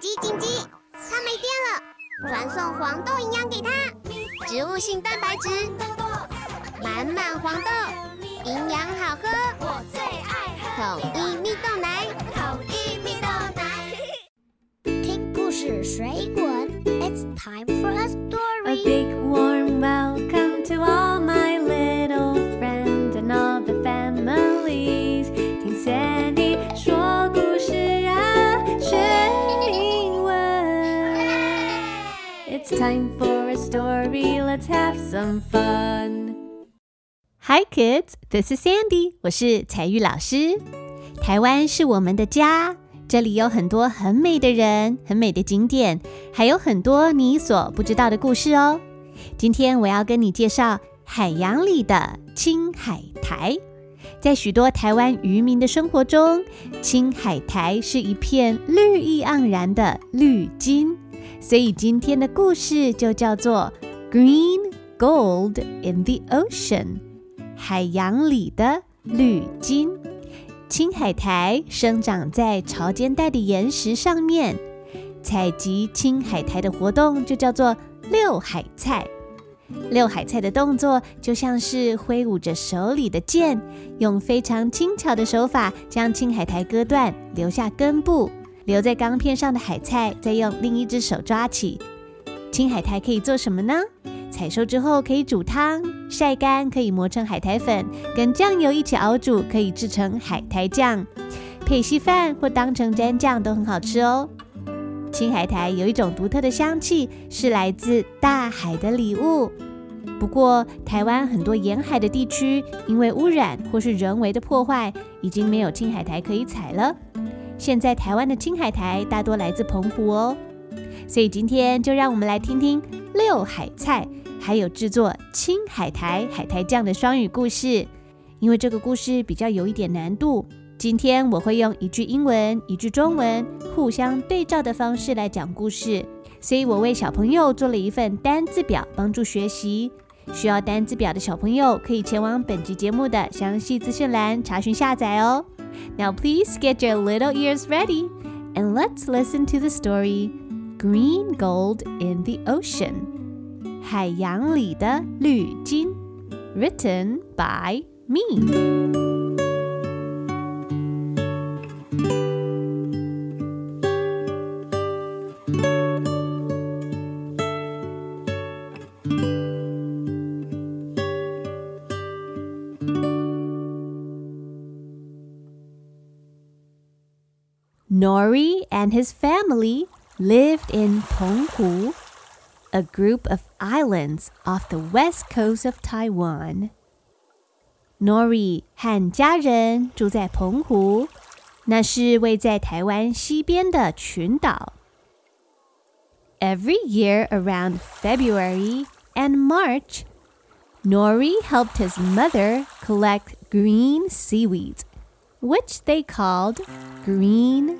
紧急紧急！它没电了，传送黄豆营养给它，植物性蛋白质，满满黄豆，营养好喝，我最爱喝统一蜜豆奶，统一蜜豆奶。听故事水滚，It's time for a story。big time for a story. Let's have some fun. Hi, kids. This is Sandy. 我是彩玉老师。台湾是我们的家，这里有很多很美的人、很美的景点，还有很多你所不知道的故事哦。今天我要跟你介绍海洋里的青海苔。在许多台湾渔民的生活中，青海苔是一片绿意盎然的绿金，所以今天的故事就叫做 Green Gold in the Ocean，海洋里的绿金。青海苔生长在潮间带的岩石上面，采集青海苔的活动就叫做六海菜。六海菜的动作就像是挥舞着手里的剑，用非常轻巧的手法将青海苔割断，留下根部。留在钢片上的海菜，再用另一只手抓起。青海苔可以做什么呢？采收之后可以煮汤，晒干可以磨成海苔粉，跟酱油一起熬煮，可以制成海苔酱，配稀饭或当成蘸酱都很好吃哦。青海苔有一种独特的香气，是来自大海的礼物。不过，台湾很多沿海的地区因为污染或是人为的破坏，已经没有青海苔可以采了。现在台湾的青海苔大多来自澎湖哦，所以今天就让我们来听听六海菜，还有制作青海苔海苔酱的双语故事。因为这个故事比较有一点难度，今天我会用一句英文、一句中文互相对照的方式来讲故事，所以我为小朋友做了一份单字表，帮助学习。需要单字表的小朋友可以前往本集节目的详细资讯栏查询下载哦。Now please get your little ears ready and let's listen to the story Green Gold in the Ocean 海洋里的绿金 written by me. Nori and his family lived in Penghu, a group of islands off the west coast of Taiwan. Nori 和家人住在澎湖，那是位在台湾西边的群岛。Every year around February and March, Nori helped his mother collect green seaweeds which they called green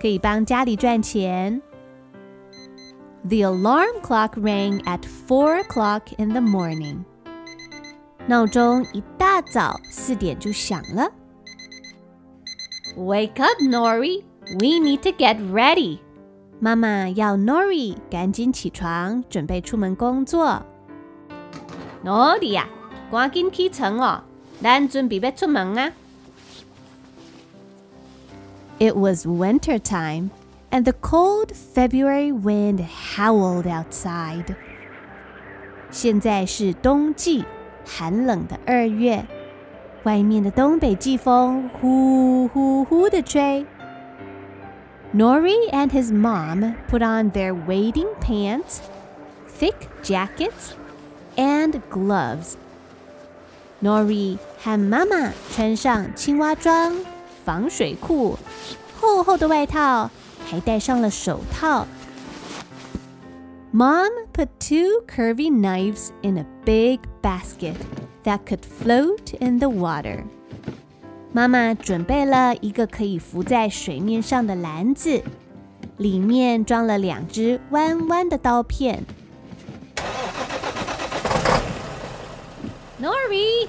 可以帮家里赚钱。The alarm clock rang at four o'clock in the morning. 闹钟一大早四点就响了。Wake up, Nori. We need to get ready. 妈妈要 Nori 赶紧起床，准备出门工作。Nori 呀，赶紧起床哦，咱准备要出门啊 ！It was winter time, and the cold February wind howled outside. 现在是冬季，寒冷的二月，外面的东北季风呼呼呼的吹。Nori and his mom put on their wading pants, thick jackets, and gloves. Nori 和妈妈穿上青蛙装、 防水裤、厚厚的外套，还戴上了手套。 Mom put two curvy knives in a big basket that could float in the water. 妈妈准备了一个可以浮在水面上的篮子，里面装了两只弯弯的刀片。Nori,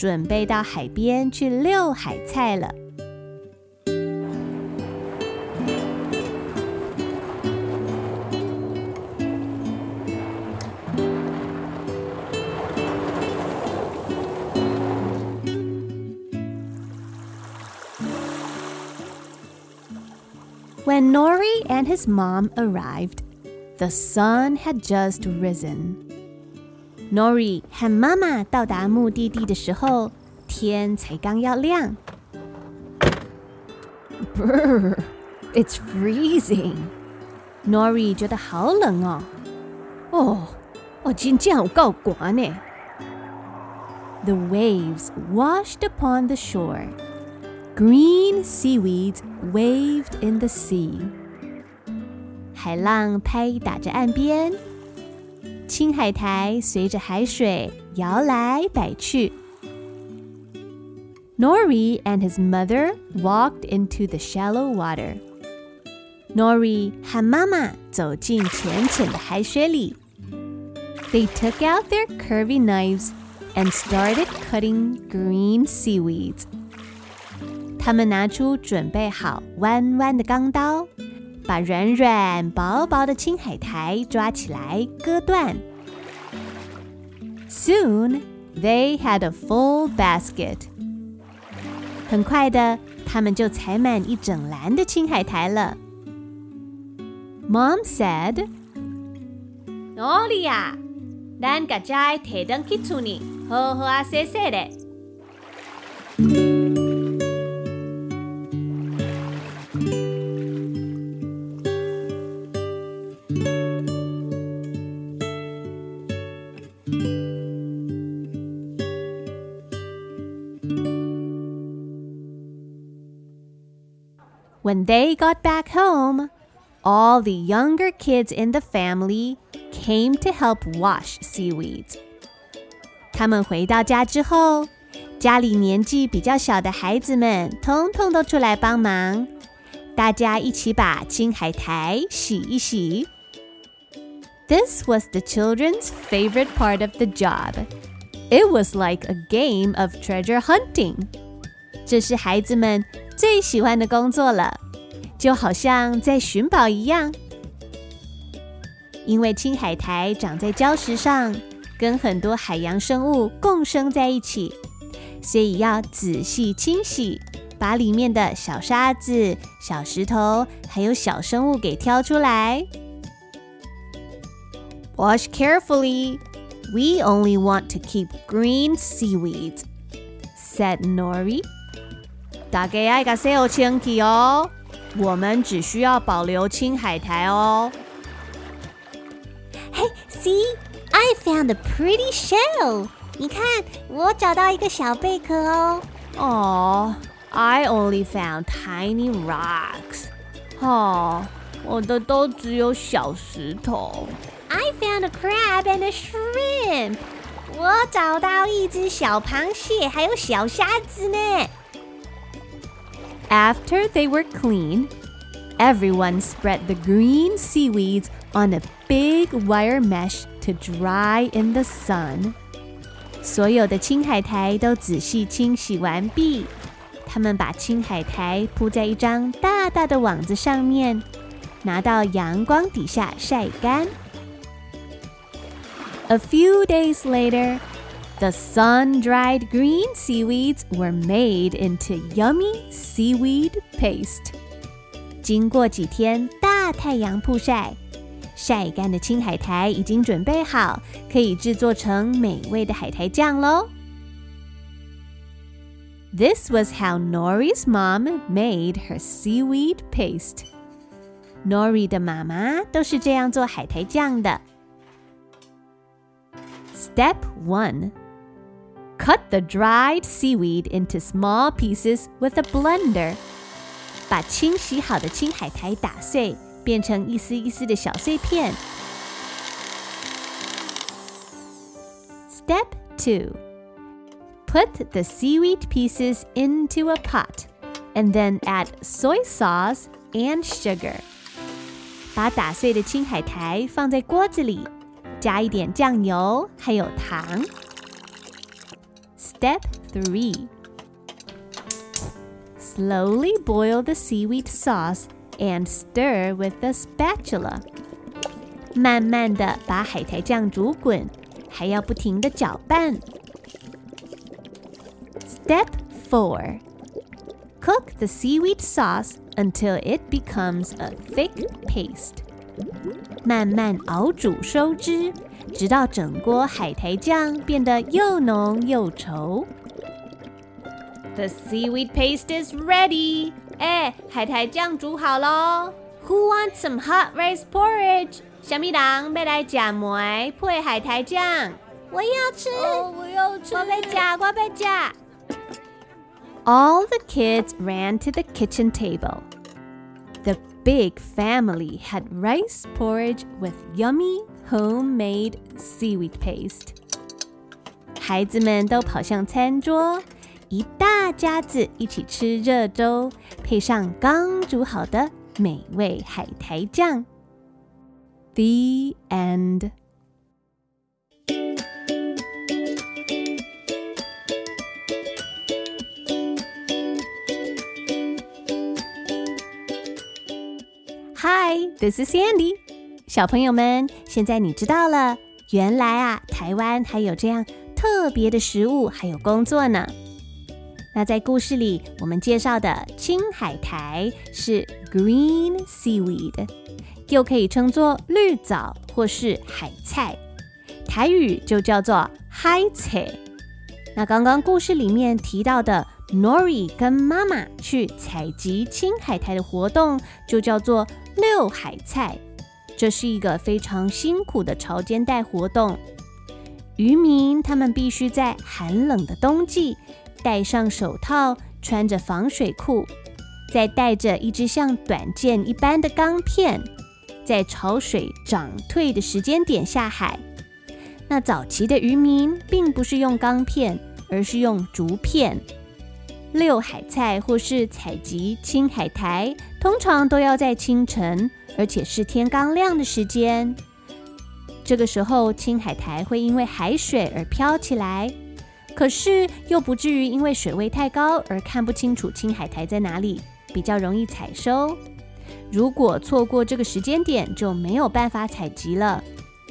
准备到海边去溜海菜了。When Nori and his mom arrived, the sun had just risen. Nori 和妈妈到达目的地的时候，天才刚要亮。Brr, it's freezing. Nori 觉得好冷哦。哦，哦，今天有够寒呢。The waves washed upon the shore. Green seaweeds waved in the sea. 海浪拍打着岸边，青海苔随着海水摇来摆去。Nori and his mother walked into the shallow water. Nori 和妈妈走进浅浅的海水里。They took out their curvy knives and started cutting green seaweeds. 他们拿出准备好弯弯的钢刀， 把软软薄薄的青海苔抓起来割断。Soon they had a full basket. 很快的，他们就采满一整篮的青海苔了。Mom said, "Nolia, 咱家在提灯去厝里，好好啊洗洗嘞。 When they got back home, all the younger kids in the family came to help wash seaweeds. 他们回到家之后，家里年纪比较小的孩子们通通都出来帮忙，大家一起把青海苔洗一洗。This was the children's favorite part of the job. It was like a game of treasure hunting. 这是孩子们 最喜欢的工作了，就好像在寻宝一样。因为青海苔长在礁石上，跟很多海洋生物共生在一起，所以要仔细清洗，把里面的小沙子、小石头还有小生物给挑出来。Wash carefully. We only want to keep green seaweeds, said Nori. 大家爱个洗好清气哦，我们只需要保留青海苔哦。Hey, see, I found a pretty shell. 你看，我找到一个小贝壳哦。Oh, I only found tiny rocks. 哦，我的都只有小石头。I found a crab and a shrimp. 我找到一只小螃蟹，还有小虾子呢。After they were clean, everyone spread the green seaweeds on a big wire mesh to dry in the sun. 所有的青海苔都仔细清洗完毕，他们把青海苔铺在一张大大的网子上面，拿到阳光底下晒干。A few days later, the sun dried green seaweeds were made into yummy seaweed paste. 经过几天大太阳曝晒， 晒干的青海苔已经准备好，可以制作成美味的海苔酱喽。This was how Nori's mom made her seaweed paste. Nori 的妈妈都是这样做海苔酱的。Step 1 Cut the dried seaweed into small pieces with a blender. 把清洗好的青海苔打碎。变成一丝一丝的小碎片。Step 2 Put the seaweed pieces into a pot and then add soy sauce and sugar. 把打碎的青海苔放在锅子里，加一点酱油还有糖。 Step 3 Slowly boil the seaweed sauce and stir with a spatula。慢慢的把海苔酱煮滚，还要不停的搅拌。Step four: Cook the seaweed sauce until it becomes a thick paste。 慢慢熬煮收汁，直到整锅海苔酱变得又浓又稠。The seaweed paste is ready. 哎，海苔酱煮好喽！Who wants some hot rice porridge？小米郎要来夹梅配海苔酱。我要吃，我要吃。我被夹，我被夹。All the kids ran to the kitchen table. The big family had rice porridge with yummy homemade seaweed paste. 孩子们都跑向餐桌。一大家子一起吃热粥，配上刚煮好的美味海苔酱。The end. Hi, this is Sandy. 小朋友们，现在你知道了，原来啊，台湾还有这样特别的食物，还有工作呢。那在故事里，我们介绍的青海苔是 green seaweed，又可以称作绿藻或是海菜，台语就叫做海菜。那刚刚故事里面提到的 Nori 跟妈妈去采集青海苔的活动，就叫做六海菜。这是一个非常辛苦的潮间带活动，渔民他们必须在寒冷的冬季。戴上手套，穿着防水裤，再带着一只像短剑一般的钢片，在潮水涨退的时间点下海。那早期的渔民并不是用钢片，而是用竹片。遛海菜或是采集青海苔，通常都要在清晨，而且是天刚亮的时间。这个时候，青海苔会因为海水而飘起来。可是又不至于因为水位太高而看不清楚青海苔在哪里，比较容易采收。如果错过这个时间点，就没有办法采集了。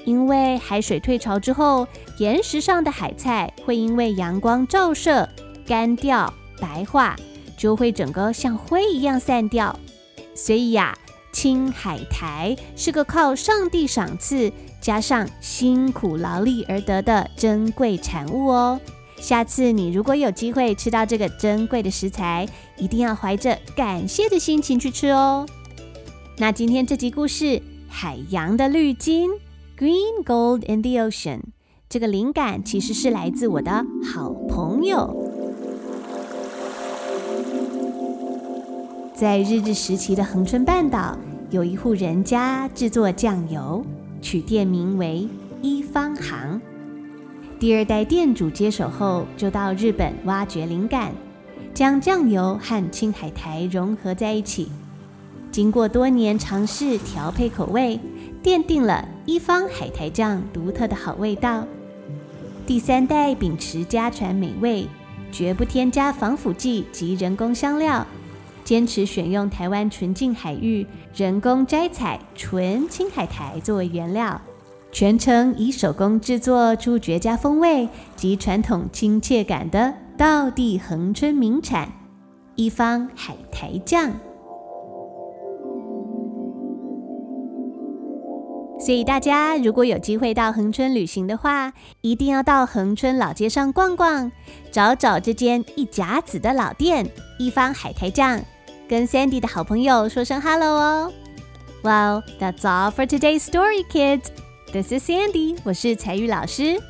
因为海水退潮之后，岩石上的海菜会因为阳光照射干掉、白化，就会整个像灰一样散掉。所以呀，青海苔是个靠上帝赏赐加上辛苦劳力而得的珍贵产物哦。下次你如果有机会吃到这个珍贵的食材，一定要怀着感谢的心情去吃哦。那今天这集故事《海洋的绿金》（Green Gold in the Ocean） 这个灵感其实是来自我的好朋友。在日治时期的恒春半岛，有一户人家制作酱油，取店名为一方行。第二代店主接手后，就到日本挖掘灵感，将酱油和青海苔融合在一起。经过多年尝试调配口味，奠定了一方海苔酱独特的好味道。第三代秉持家传美味，绝不添加防腐剂及人工香料，坚持选用台湾纯净海域人工摘采纯青海苔作为原料。全程以手工制作出绝佳风味及传统亲切感的道地恒春名产一方海苔酱。所以大家如果有机会到恒春旅行的话，一定要到恒春老街上逛逛，找找这间一甲子的老店——一芳海苔酱，跟 Sandy 的好朋友说声 hello 哦。Well, that's all for today's story, kids. This is Sandy，我是彩玉老师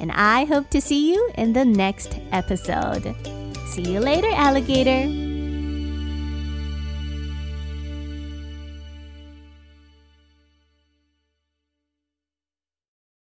，and I hope to see you in the next episode. See you later, alligator.